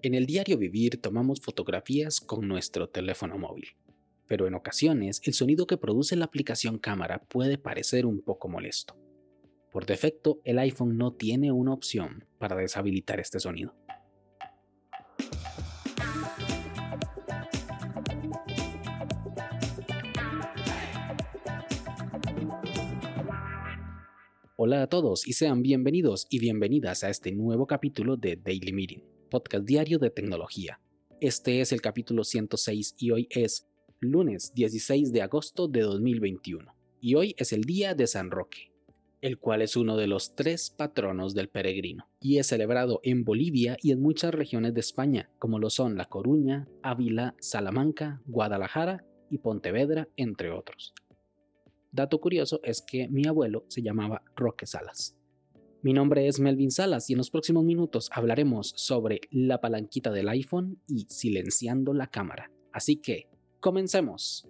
En el diario vivir tomamos fotografías con nuestro teléfono móvil, pero en ocasiones el sonido que produce la aplicación cámara puede parecer un poco molesto. Por defecto, el iPhone no tiene una opción para deshabilitar este sonido. Hola a todos y sean bienvenidos y bienvenidas a este nuevo capítulo de Daily Meeting podcast diario de tecnología. Este es el capítulo 106 y hoy es lunes 16 de agosto de 2021. Y hoy es el día de San Roque, el cual es uno de los tres patronos del peregrino, y es celebrado en Bolivia y en muchas regiones de España, como lo son La Coruña, Ávila, Salamanca, Guadalajara y Pontevedra, entre otros. Dato curioso es que mi abuelo se llamaba Roque Salas. Mi nombre es Melvin Salas y en los próximos minutos hablaremos sobre la palanquita del iPhone y silenciando la cámara. Así que, comencemos.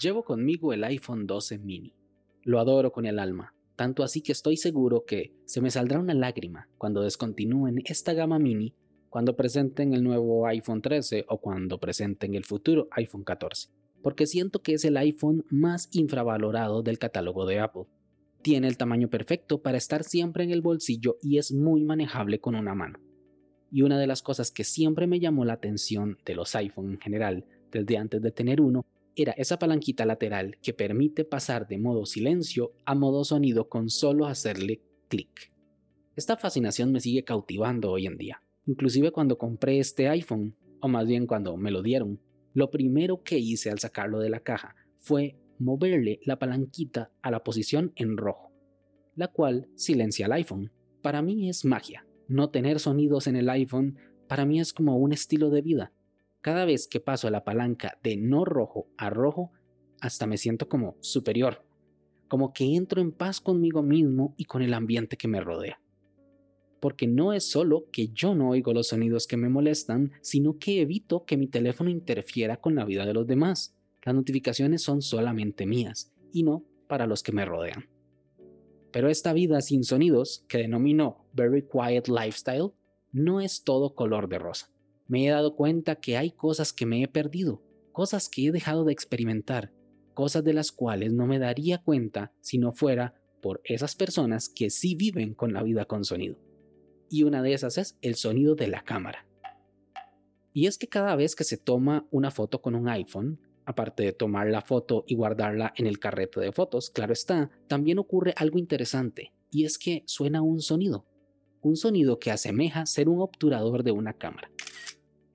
Llevo conmigo el iPhone 12 mini. Lo adoro con el alma, tanto así que estoy seguro que se me saldrá una lágrima cuando descontinúen esta gama mini cuando presenten el nuevo iPhone 13 o cuando presenten el futuro iPhone 14, porque siento que es el iPhone más infravalorado del catálogo de Apple. Tiene el tamaño perfecto para estar siempre en el bolsillo y es muy manejable con una mano. Y una de las cosas que siempre me llamó la atención de los iPhone en general, desde antes de tener uno, era esa palanquita lateral que permite pasar de modo silencio a modo sonido con solo hacerle clic. Esta fascinación me sigue cautivando hoy en día. Inclusive cuando compré este iPhone, o más bien cuando me lo dieron, lo primero que hice al sacarlo de la caja fue moverle la palanquita a la posición en rojo, la cual silencia el iPhone. Para mí es magia. No tener sonidos en el iPhone para mí es como un estilo de vida. Cada vez que paso la palanca de no rojo a rojo, hasta me siento como superior, como que entro en paz conmigo mismo y con el ambiente que me rodea porque no es solo que yo no oigo los sonidos que me molestan, sino que evito que mi teléfono interfiera con la vida de los demás. Las notificaciones son solamente mías y no para los que me rodean. Pero esta vida sin sonidos, que denomino Very Quiet Lifestyle, no es todo color de rosa. Me he dado cuenta que hay cosas que me he perdido, cosas que he dejado de experimentar, cosas de las cuales no me daría cuenta si no fuera por esas personas que sí viven con la vida con sonido y una de esas es el sonido de la cámara. Y es que cada vez que se toma una foto con un iPhone, aparte de tomar la foto y guardarla en el carrete de fotos, claro está, también ocurre algo interesante, y es que suena un sonido, un sonido que asemeja ser un obturador de una cámara.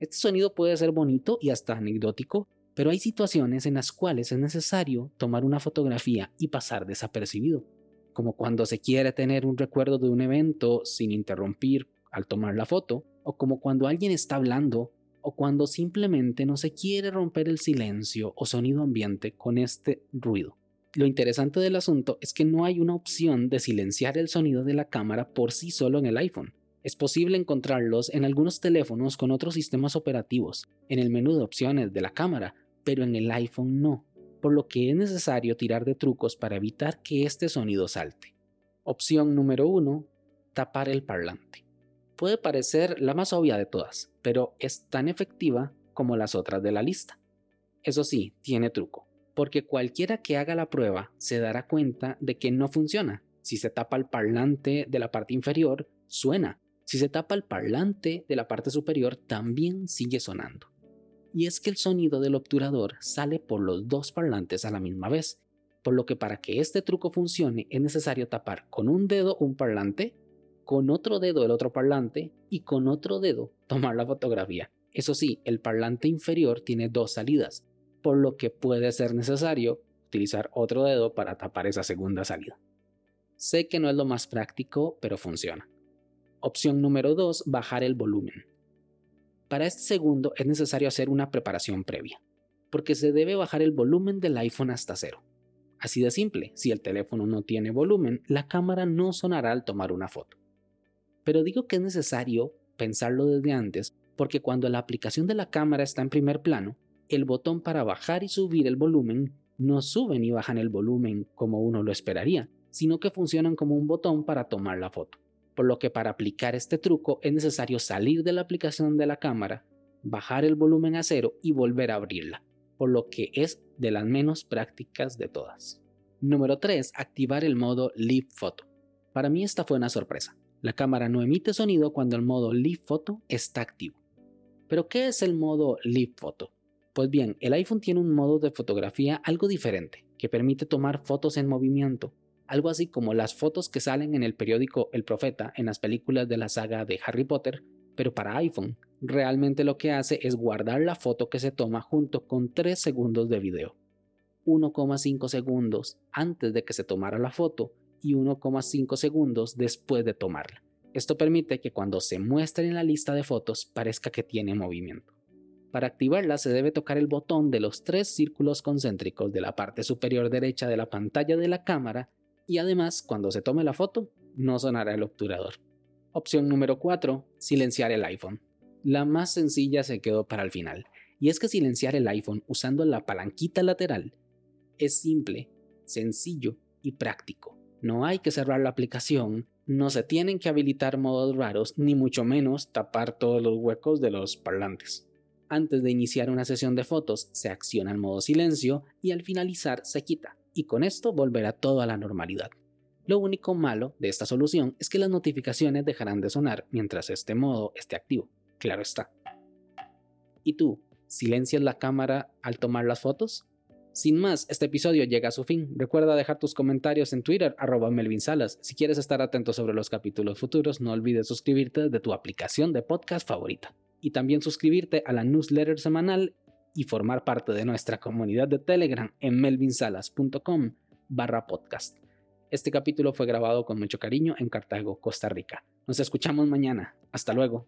Este sonido puede ser bonito y hasta anecdótico, pero hay situaciones en las cuales es necesario tomar una fotografía y pasar desapercibido como cuando se quiere tener un recuerdo de un evento sin interrumpir al tomar la foto, o como cuando alguien está hablando, o cuando simplemente no se quiere romper el silencio o sonido ambiente con este ruido. Lo interesante del asunto es que no hay una opción de silenciar el sonido de la cámara por sí solo en el iPhone. Es posible encontrarlos en algunos teléfonos con otros sistemas operativos, en el menú de opciones de la cámara, pero en el iPhone no por lo que es necesario tirar de trucos para evitar que este sonido salte. Opción número 1. Tapar el parlante. Puede parecer la más obvia de todas, pero es tan efectiva como las otras de la lista. Eso sí, tiene truco, porque cualquiera que haga la prueba se dará cuenta de que no funciona. Si se tapa el parlante de la parte inferior, suena. Si se tapa el parlante de la parte superior, también sigue sonando y es que el sonido del obturador sale por los dos parlantes a la misma vez, por lo que para que este truco funcione es necesario tapar con un dedo un parlante, con otro dedo el otro parlante y con otro dedo tomar la fotografía. Eso sí, el parlante inferior tiene dos salidas, por lo que puede ser necesario utilizar otro dedo para tapar esa segunda salida. Sé que no es lo más práctico, pero funciona. Opción número 2, bajar el volumen. Para este segundo es necesario hacer una preparación previa, porque se debe bajar el volumen del iPhone hasta cero. Así de simple, si el teléfono no tiene volumen, la cámara no sonará al tomar una foto. Pero digo que es necesario pensarlo desde antes, porque cuando la aplicación de la cámara está en primer plano, el botón para bajar y subir el volumen no suben y bajan el volumen como uno lo esperaría, sino que funcionan como un botón para tomar la foto. Por lo que para aplicar este truco es necesario salir de la aplicación de la cámara, bajar el volumen a cero y volver a abrirla, por lo que es de las menos prácticas de todas. Número 3. Activar el modo Live Photo. Para mí esta fue una sorpresa. La cámara no emite sonido cuando el modo Live Photo está activo. Pero ¿qué es el modo Live Photo? Pues bien, el iPhone tiene un modo de fotografía algo diferente, que permite tomar fotos en movimiento, algo así como las fotos que salen en el periódico El Profeta en las películas de la saga de Harry Potter, pero para iPhone. Realmente lo que hace es guardar la foto que se toma junto con 3 segundos de video. 1,5 segundos antes de que se tomara la foto y 1,5 segundos después de tomarla. Esto permite que cuando se muestre en la lista de fotos parezca que tiene movimiento. Para activarla se debe tocar el botón de los tres círculos concéntricos de la parte superior derecha de la pantalla de la cámara y además cuando se tome la foto no sonará el obturador. Opción número 4. Silenciar el iPhone. La más sencilla se quedó para el final, y es que silenciar el iPhone usando la palanquita lateral es simple, sencillo y práctico. No hay que cerrar la aplicación, no se tienen que habilitar modos raros, ni mucho menos tapar todos los huecos de los parlantes. Antes de iniciar una sesión de fotos, se acciona el modo silencio y al finalizar se quita, y con esto volverá todo a la normalidad. Lo único malo de esta solución es que las notificaciones dejarán de sonar mientras este modo esté activo, claro está. ¿Y tú, silencias la cámara al tomar las fotos? Sin más, este episodio llega a su fin. Recuerda dejar tus comentarios en Twitter, arroba Melvin Salas. Si quieres estar atento sobre los capítulos futuros, no olvides suscribirte de tu aplicación de podcast favorita. Y también suscribirte a la newsletter semanal y formar parte de nuestra comunidad de Telegram en melvinsalas.com barra podcast. Este capítulo fue grabado con mucho cariño en Cartago, Costa Rica. Nos escuchamos mañana. Hasta luego.